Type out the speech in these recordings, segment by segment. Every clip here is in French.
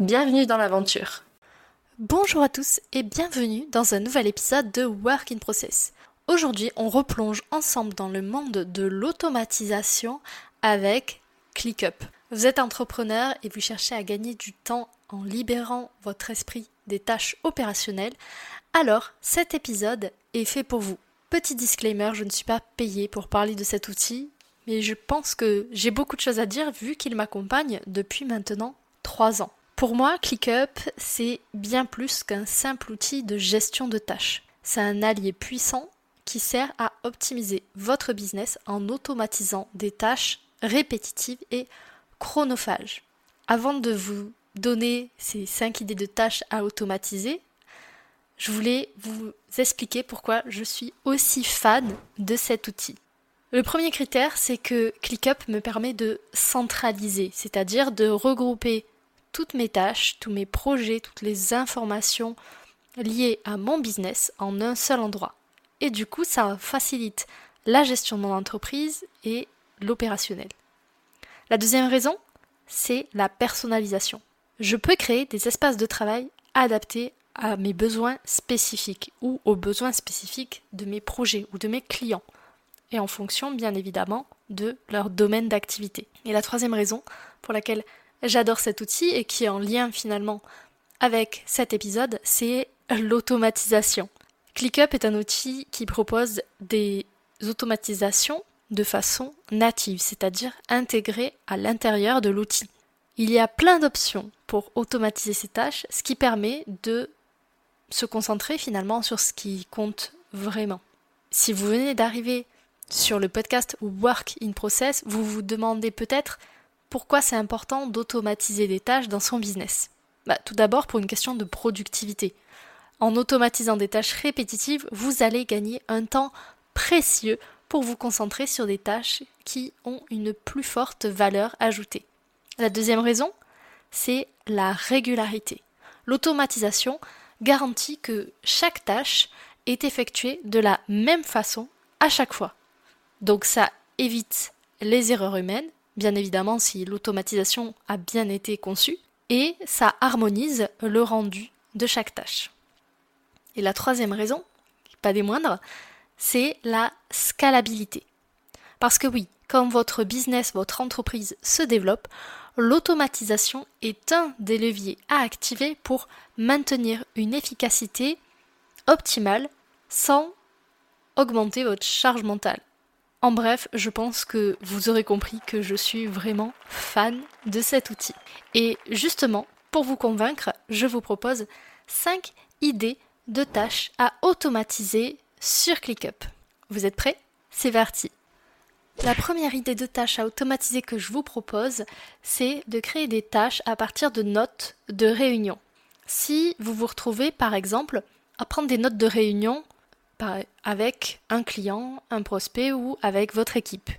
Bienvenue dans l'aventure. Bonjour à tous et bienvenue dans un nouvel épisode de Work in Process. Aujourd'hui, on replonge ensemble dans le monde de l'automatisation avec ClickUp. Vous êtes entrepreneur et vous cherchez à gagner du temps en libérant votre esprit des tâches opérationnelles, alors cet épisode est fait pour vous. Petit disclaimer, je ne suis pas payée pour parler de cet outil, mais je pense que j'ai beaucoup de choses à dire vu qu'il m'accompagne depuis maintenant 3 ans. Pour moi, ClickUp, c'est bien plus qu'un simple outil de gestion de tâches. C'est un allié puissant qui sert à optimiser votre business en automatisant des tâches répétitives et chronophages. Avant de vous donner ces 5 idées de tâches à automatiser, je voulais vous expliquer pourquoi je suis aussi fan de cet outil. Le premier critère, c'est que ClickUp me permet de centraliser, c'est-à-dire de regrouper toutes mes tâches, tous mes projets, toutes les informations liées à mon business en un seul endroit. Et du coup, ça facilite la gestion de mon entreprise et l'opérationnel. La deuxième raison, c'est la personnalisation. Je peux créer des espaces de travail adaptés à mes besoins spécifiques ou aux besoins spécifiques de mes projets ou de mes clients et en fonction bien évidemment de leur domaine d'activité. Et la troisième raison pour laquelle j'adore cet outil et qui est en lien finalement avec cet épisode, c'est l'automatisation. ClickUp est un outil qui propose des automatisations de façon native, c'est-à-dire intégrées à l'intérieur de l'outil. Il y a plein d'options pour automatiser ces tâches, ce qui permet de se concentrer finalement sur ce qui compte vraiment. Si vous venez d'arriver sur le podcast Work in Process, vous vous demandez peut-être pourquoi c'est important d'automatiser des tâches dans son business bah, Tout d'abord pour une question de productivité. En automatisant des tâches répétitives, vous allez gagner un temps précieux pour vous concentrer sur des tâches qui ont une plus forte valeur ajoutée. La deuxième raison, c'est la régularité. L'automatisation garantit que chaque tâche est effectuée de la même façon à chaque fois. Donc ça évite les erreurs humaines bien évidemment si l'automatisation a bien été conçue, et ça harmonise le rendu de chaque tâche. Et la troisième raison, pas des moindres, c'est la scalabilité. Parce que oui, quand votre business, votre entreprise se développe, l'automatisation est un des leviers à activer pour maintenir une efficacité optimale sans augmenter votre charge mentale. En bref, je pense que vous aurez compris que je suis vraiment fan de cet outil. Et justement, pour vous convaincre, je vous propose 5 idées de tâches à automatiser sur ClickUp. Vous êtes prêts? C'est parti La première idée de tâche à automatiser que je vous propose, c'est de créer des tâches à partir de notes de réunion. Si vous vous retrouvez par exemple à prendre des notes de réunion avec un client, un prospect ou avec votre équipe.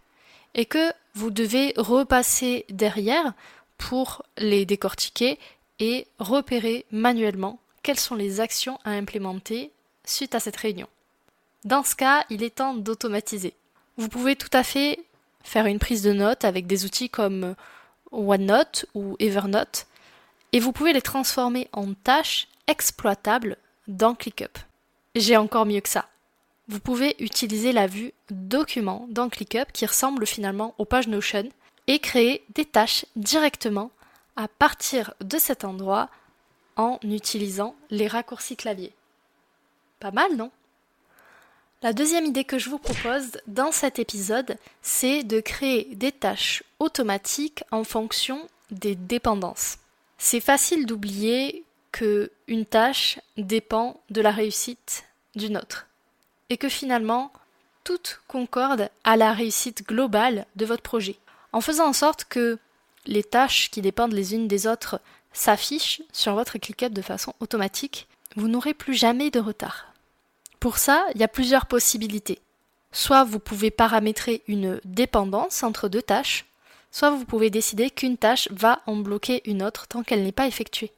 Et que vous devez repasser derrière pour les décortiquer et repérer manuellement quelles sont les actions à implémenter suite à cette réunion. Dans ce cas, il est temps d'automatiser. Vous pouvez tout à fait faire une prise de notes avec des outils comme OneNote ou Evernote et vous pouvez les transformer en tâches exploitables dans ClickUp. J'ai encore mieux que ça. Vous pouvez utiliser la vue document dans ClickUp qui ressemble finalement aux pages Notion et créer des tâches directement à partir de cet endroit en utilisant les raccourcis clavier. Pas mal, non? La deuxième idée que je vous propose dans cet épisode, c'est de créer des tâches automatiques en fonction des dépendances. C'est facile d'oublier que une tâche dépend de la réussite d'une autre et que finalement tout concorde à la réussite globale de votre projet. En faisant en sorte que les tâches qui dépendent les unes des autres s'affiche sur votre ClickUp de façon automatique, vous n'aurez plus jamais de retard. Pour ça, il y a plusieurs possibilités. Soit vous pouvez paramétrer une dépendance entre deux tâches, soit vous pouvez décider qu'une tâche va en bloquer une autre tant qu'elle n'est pas effectuée.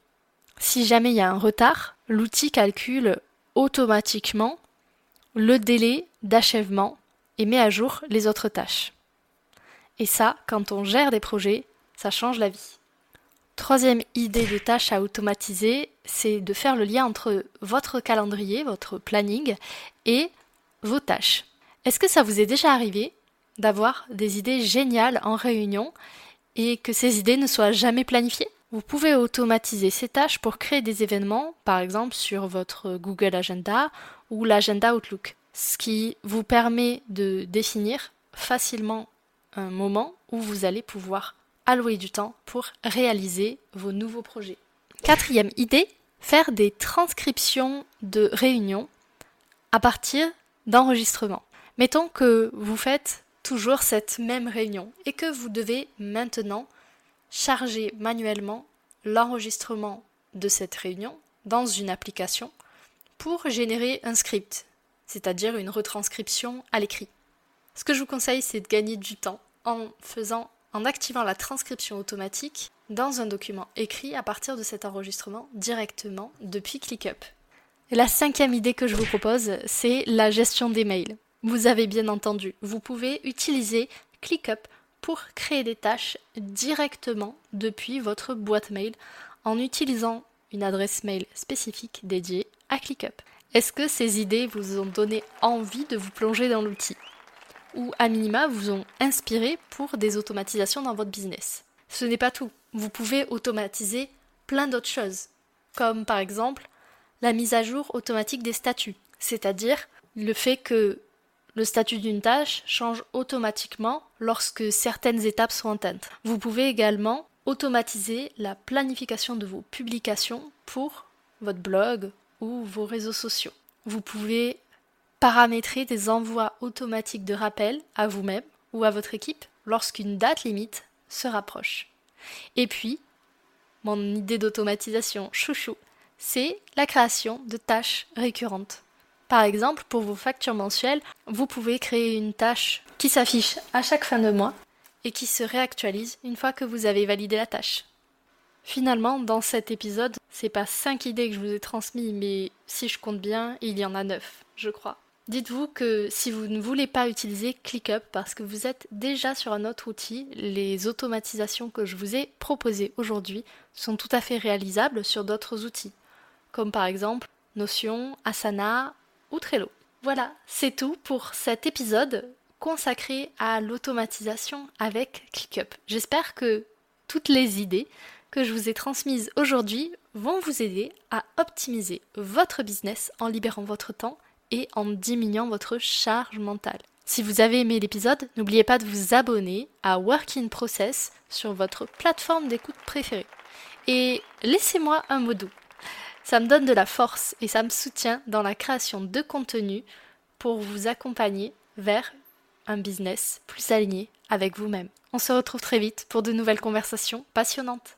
Si jamais il y a un retard, l'outil calcule automatiquement le délai d'achèvement et met à jour les autres tâches. Et ça, quand on gère des projets, ça change la vie. Troisième idée de tâche à automatiser, c'est de faire le lien entre votre calendrier, votre planning et vos tâches. Est-ce que ça vous est déjà arrivé d'avoir des idées géniales en réunion et que ces idées ne soient jamais planifiées? Vous pouvez automatiser ces tâches pour créer des événements, par exemple sur votre Google Agenda ou l'agenda Outlook, ce qui vous permet de définir facilement un moment où vous allez pouvoir allouer du temps pour réaliser vos nouveaux projets. Quatrième idée, faire des transcriptions de réunions à partir d'enregistrements. Mettons que vous faites toujours cette même réunion et que vous devez maintenant charger manuellement l'enregistrement de cette réunion dans une application pour générer un script, c'est-à-dire une retranscription à l'écrit. Ce que je vous conseille, c'est de gagner du temps en faisant en activant la transcription automatique dans un document écrit à partir de cet enregistrement directement depuis ClickUp. La cinquième idée que je vous propose, c'est la gestion des mails. Vous avez bien entendu, vous pouvez utiliser ClickUp pour créer des tâches directement depuis votre boîte mail en utilisant une adresse mail spécifique dédiée à ClickUp. Est-ce que ces idées vous ont donné envie de vous plonger dans l'outil ou à minima vous ont inspiré pour des automatisations dans votre business? Ce n'est pas tout. Vous pouvez automatiser plein d'autres choses, comme par exemple la mise à jour automatique des statuts, c'est-à-dire le fait que le statut d'une tâche change automatiquement lorsque certaines étapes sont atteintes. Vous pouvez également automatiser la planification de vos publications pour votre blog ou vos réseaux sociaux. Vous pouvez paramétrer des envois automatiques de rappel à vous-même ou à votre équipe lorsqu'une date limite se rapproche. Et puis, mon idée d'automatisation chouchou, c'est la création de tâches récurrentes. Par exemple, pour vos factures mensuelles, vous pouvez créer une tâche qui s'affiche à chaque fin de mois et qui se réactualise une fois que vous avez validé la tâche. Finalement, dans cet épisode, c'est pas 5 idées que je vous ai transmises, mais si je compte bien, il y en a 9, je crois. Dites-vous que si vous ne voulez pas utiliser ClickUp parce que vous êtes déjà sur un autre outil, les automatisations que je vous ai proposées aujourd'hui sont tout à fait réalisables sur d'autres outils, comme par exemple Notion, Asana ou Trello. Voilà, c'est tout pour cet épisode consacré à l'automatisation avec ClickUp. J'espère que toutes les idées que je vous ai transmises aujourd'hui vont vous aider à optimiser votre business en libérant votre temps et en diminuant votre charge mentale. Si vous avez aimé l'épisode, n'oubliez pas de vous abonner à Work in Process sur votre plateforme d'écoute préférée. Et laissez-moi un mot doux. Ça me donne de la force et ça me soutient dans la création de contenu pour vous accompagner vers un business plus aligné avec vous-même. On se retrouve très vite pour de nouvelles conversations passionnantes.